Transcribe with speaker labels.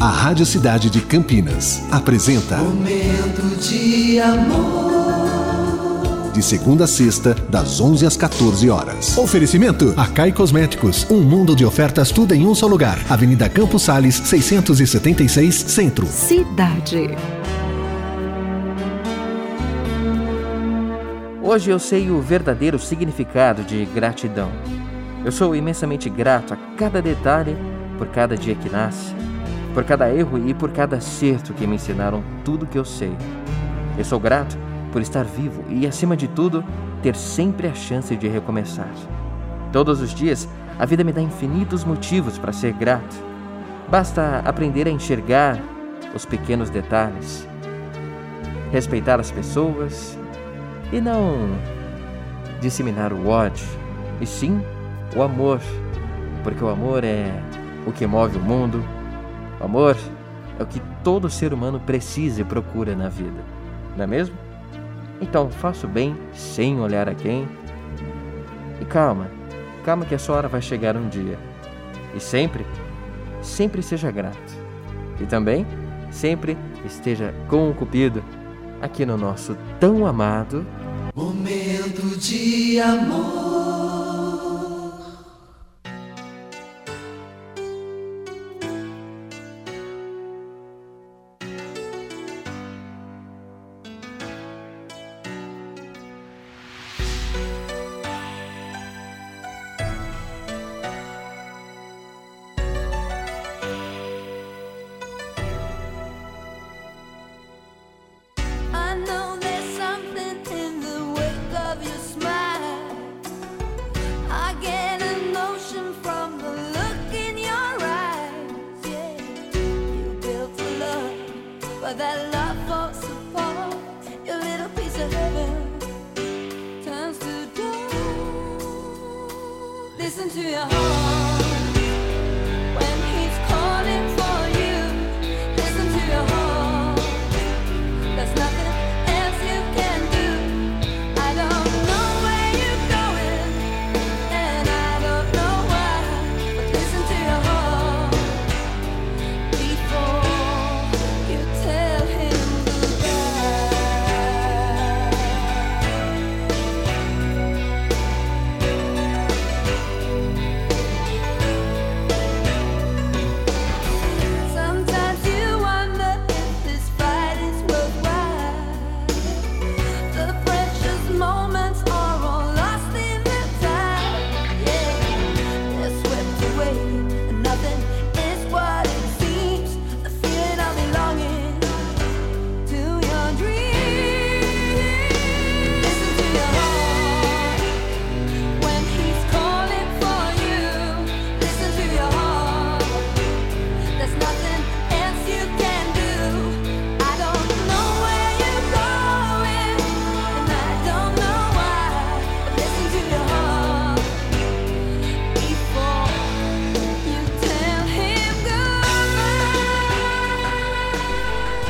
Speaker 1: A Rádio Cidade de Campinas apresenta
Speaker 2: Momento de amor.
Speaker 1: De segunda a sexta, das 11 às 14 horas. Oferecimento: Acai Cosméticos. Um mundo de ofertas, tudo em um só lugar. Avenida Campos Sales, 676, Centro.
Speaker 3: Cidade.
Speaker 4: Hoje eu sei o verdadeiro significado de gratidão. Eu sou imensamente grato a cada detalhe, por cada dia que nasce, por cada erro e por cada acerto que me ensinaram tudo que eu sei. Eu sou grato por estar vivo e, acima de tudo, ter sempre a chance de recomeçar. Todos os dias, a vida me dá infinitos motivos para ser grato. Basta aprender a enxergar os pequenos detalhes, respeitar as pessoas e não disseminar o ódio, e sim o amor, porque o amor é o que move o mundo. O amor é o que todo ser humano precisa e procura na vida, não é mesmo? Então faça o bem sem olhar a quem. E calma, calma que a sua hora vai chegar um dia. E sempre, sempre seja grato. E também, sempre esteja com o Cupido aqui no nosso tão amado
Speaker 2: Momento de amor.
Speaker 5: That love falls apart. Your little piece of heaven turns to dust. Listen to your heart